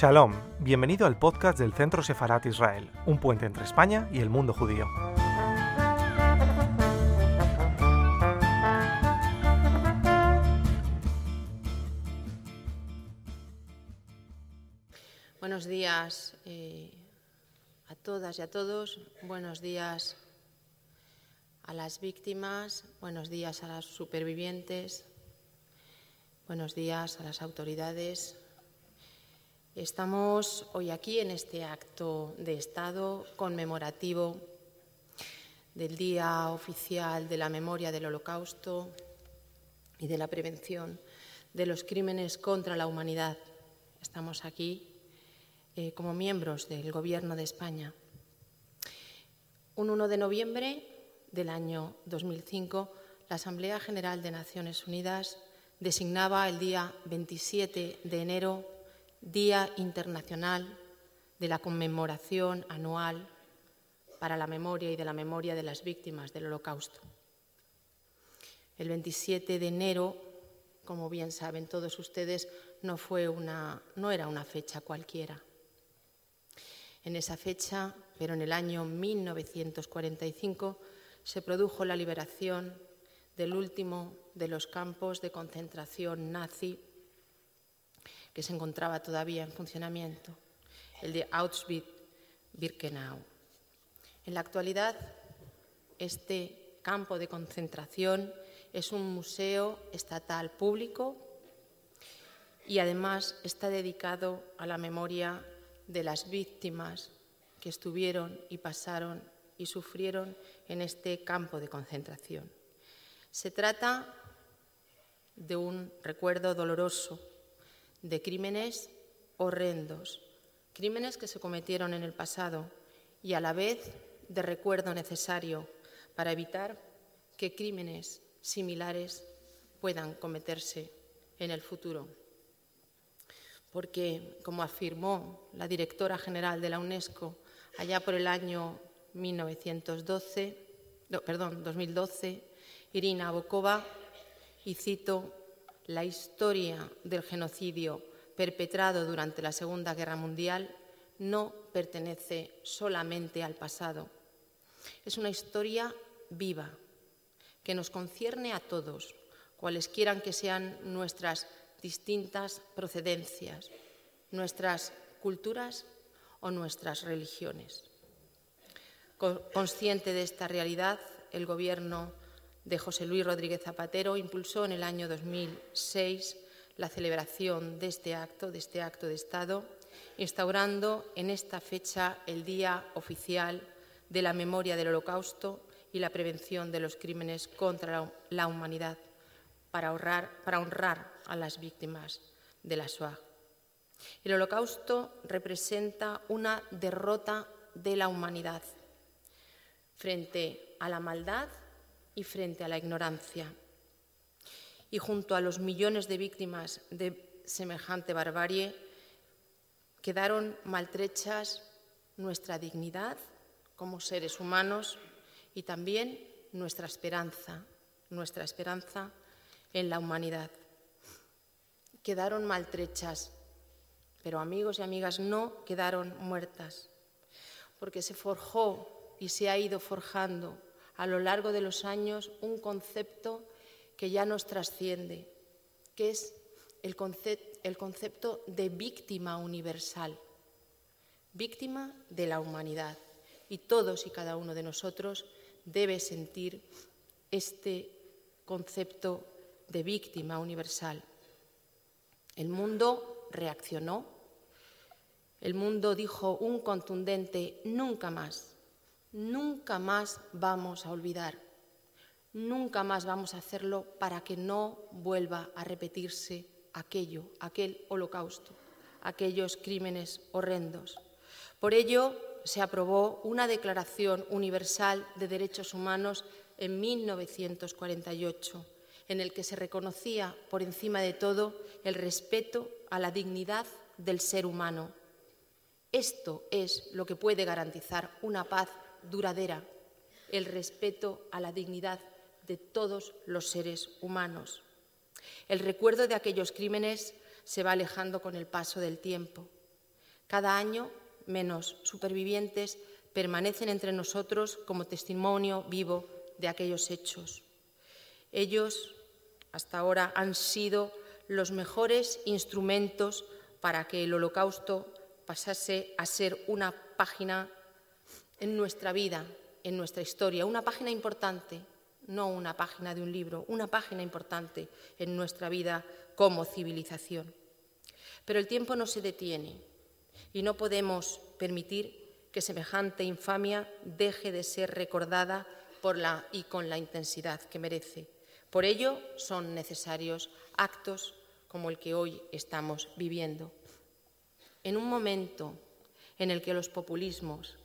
Shalom, bienvenido al podcast del Centro Sefarat Israel, un puente entre España y el mundo judío. Buenos días eh, a todas y a todos, buenos días a las víctimas, buenos días a las supervivientes, buenos días a las autoridades, Estamos hoy aquí en este acto de Estado conmemorativo del Día Oficial de la Memoria del Holocausto y de la Prevención de los Crímenes contra la Humanidad. Estamos aquí eh, como miembros del Gobierno de España. Un 1 de noviembre del año 2005, la Asamblea General de Naciones Unidas designaba el día 27 de enero Día Internacional de la Conmemoración Anual para la Memoria y de la Memoria de las Víctimas del Holocausto. El 27 de enero, como bien saben todos ustedes, no, fue una, no era una fecha cualquiera. En esa fecha, pero en el año 1945, se produjo la liberación del último de los campos de concentración nazi que se encontraba todavía en funcionamiento, el de Auschwitz-Birkenau. En la actualidad, este campo de concentración es un museo estatal público y además está dedicado a la memoria de las víctimas que estuvieron y pasaron y sufrieron en este campo de concentración. Se trata de un recuerdo doloroso de crímenes horrendos, crímenes que se cometieron en el pasado y a la vez de recuerdo necesario para evitar que crímenes similares puedan cometerse en el futuro. Porque, como afirmó la directora general de la UNESCO allá por el año 1912, perdón, 2012, Irina Bokova, y cito, la historia del genocidio perpetrado durante la Segunda Guerra Mundial no pertenece solamente al pasado. Es una historia viva que nos concierne a todos, cualesquiera que sean nuestras distintas procedencias, nuestras culturas o nuestras religiones. Consciente de esta realidad, el Gobierno de José Luis Rodríguez Zapatero impulsó en el año 2006 la celebración de este acto, de este acto de Estado, instaurando en esta fecha el Día Oficial de la Memoria del Holocausto y la Prevención de los Crímenes contra la Humanidad, para, honrar a las víctimas de la SOA. El Holocausto representa una derrota de la humanidad frente a la maldad y frente a la ignorancia. Y junto a los millones de víctimas de semejante barbarie, quedaron maltrechas nuestra dignidad como seres humanos y también nuestra esperanza, nuestra esperanza en la humanidad. Quedaron maltrechas, pero amigos y amigas no quedaron muertas, porque se forjó y se ha ido forjando a lo largo de los años un concepto que ya nos trasciende, que es el, concepto de víctima universal, víctima de la humanidad. Y todos y cada uno de nosotros debe sentir este concepto de víctima universal. El mundo reaccionó, el mundo dijo un contundente nunca más nunca más vamos a olvidar, nunca más vamos a hacerlo para que no vuelva a repetirse aquello, aquel holocausto, aquellos crímenes horrendos. Por ello, se aprobó una Declaración Universal de Derechos Humanos en 1948, en el que se reconocía por encima de todo el respeto a la dignidad del ser humano. Esto es lo que puede garantizar una paz duradera, el respeto a la dignidad de todos los seres humanos. El recuerdo de aquellos crímenes se va alejando con el paso del tiempo. Cada año menos supervivientes permanecen entre nosotros como testimonio vivo de aquellos hechos. Ellos hasta ahora han sido los mejores instrumentos para que el holocausto pasase a ser una página en nuestra vida, en nuestra historia, una página importante, no una página de un libro, una página importante en nuestra vida como civilización. Pero el tiempo no se detiene y no podemos permitir que semejante infamia deje de ser recordada por la y con la intensidad que merece. Por ello son necesarios actos como el que hoy estamos viviendo. En un momento en el que los populismos,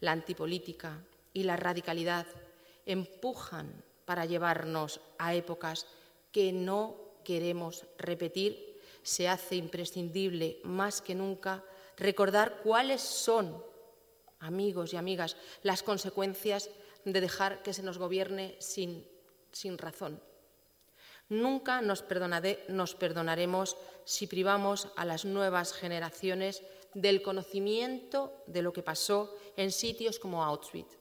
la antipolítica y la radicalidad empujan para llevarnos a épocas que no queremos repetir, se hace imprescindible más que nunca recordar cuáles son amigos y amigas, las consecuencias de dejar que se nos gobierne sin, sin razón. Nunca nos, nos perdonaremos si privamos a las nuevas generaciones del conocimiento de lo que pasó en sitios como Auschwitz.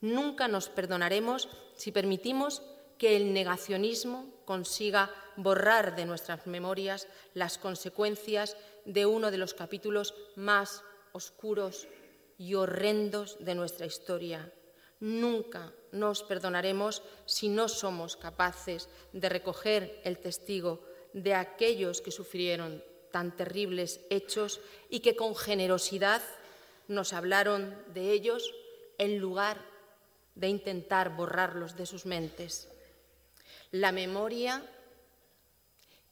Nunca nos perdonaremos si permitimos que el negacionismo consiga borrar de nuestras memorias las consecuencias de uno de los capítulos más oscuros y horrendos de nuestra historia. Nunca nos perdonaremos si no somos capaces de recoger el testigo de aquellos que sufrieron tan terribles hechos y que con generosidad nos hablaron de ellos en lugar de intentar borrarlos de sus mentes. La memoria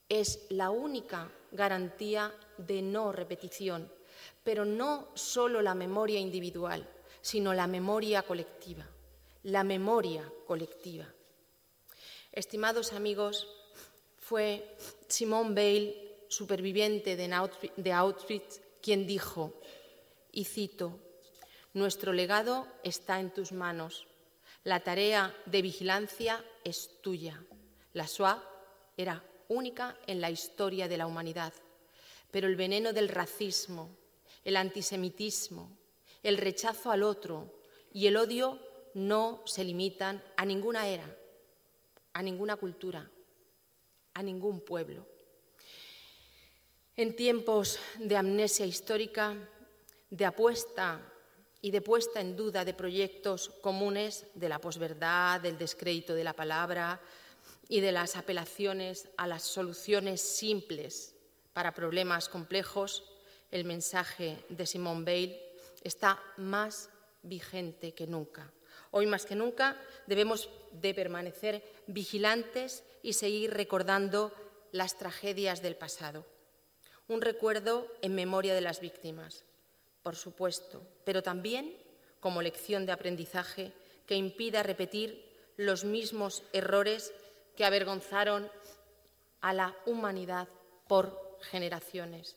es la única garantía de no repetición pero no solo la memoria individual, sino la memoria colectiva, la memoria colectiva. Estimados amigos, fue Simone Bale, superviviente de Auschwitz, quien dijo, y cito, Nuestro legado está en tus manos. La tarea de vigilancia es tuya. La Shoah era única en la historia de la humanidad, pero el veneno del racismo, el antisemitismo, el rechazo al otro y el odio no se limitan a ninguna era, a ninguna cultura, a ningún pueblo. En tiempos de amnesia histórica, de apuesta y de puesta en duda de proyectos comunes de la posverdad, del descrédito de la palabra y de las apelaciones a las soluciones simples para problemas complejos, el mensaje de Simone Bale está más vigente que nunca. Hoy más que nunca debemos de permanecer vigilantes y seguir recordando las tragedias del pasado. Un recuerdo en memoria de las víctimas, por supuesto, pero también como lección de aprendizaje que impida repetir los mismos errores que avergonzaron a la humanidad por generaciones.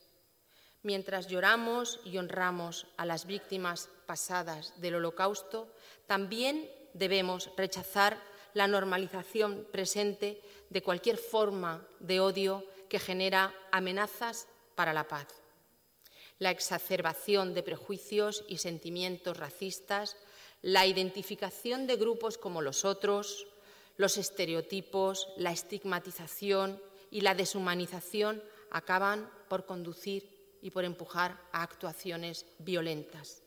Mientras lloramos y honramos a las víctimas pasadas del Holocausto, también debemos rechazar la normalización presente de cualquier forma de odio que genera amenazas para la paz. La exacerbación de prejuicios y sentimientos racistas, la identificación de grupos como los otros, los estereotipos, la estigmatización y la deshumanización acaban por conducir y por empujar a actuaciones violentas,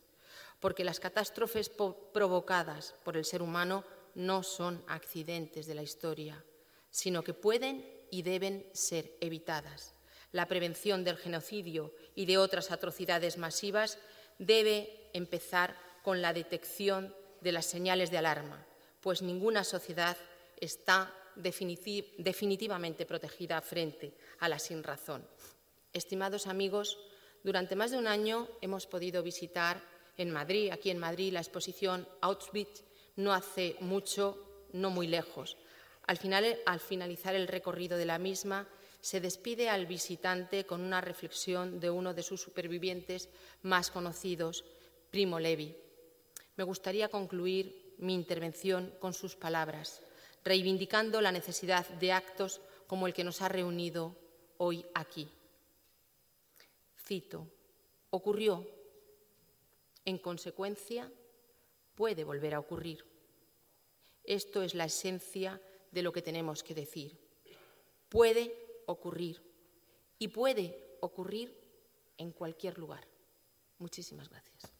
porque las catástrofes provocadas por el ser humano no son accidentes de la historia, sino que pueden y deben ser evitadas. La prevención del genocidio y de otras atrocidades masivas debe empezar con la detección de las señales de alarma, pues ninguna sociedad está definitivamente protegida frente a la sinrazón. Estimados amigos, durante más de un año hemos podido visitar en Madrid, aquí en Madrid, la exposición Auschwitz no hace mucho, no muy lejos. Al, final, al finalizar el recorrido de la misma, se despide al visitante con una reflexión de uno de sus supervivientes más conocidos, Primo Levi. Me gustaría concluir mi intervención con sus palabras, reivindicando la necesidad de actos como el que nos ha reunido hoy aquí. Cito, ocurrió. En consecuencia, puede volver a ocurrir. Esto es la esencia de lo que tenemos que decir. Puede ocurrir y puede ocurrir en cualquier lugar. Muchísimas gracias.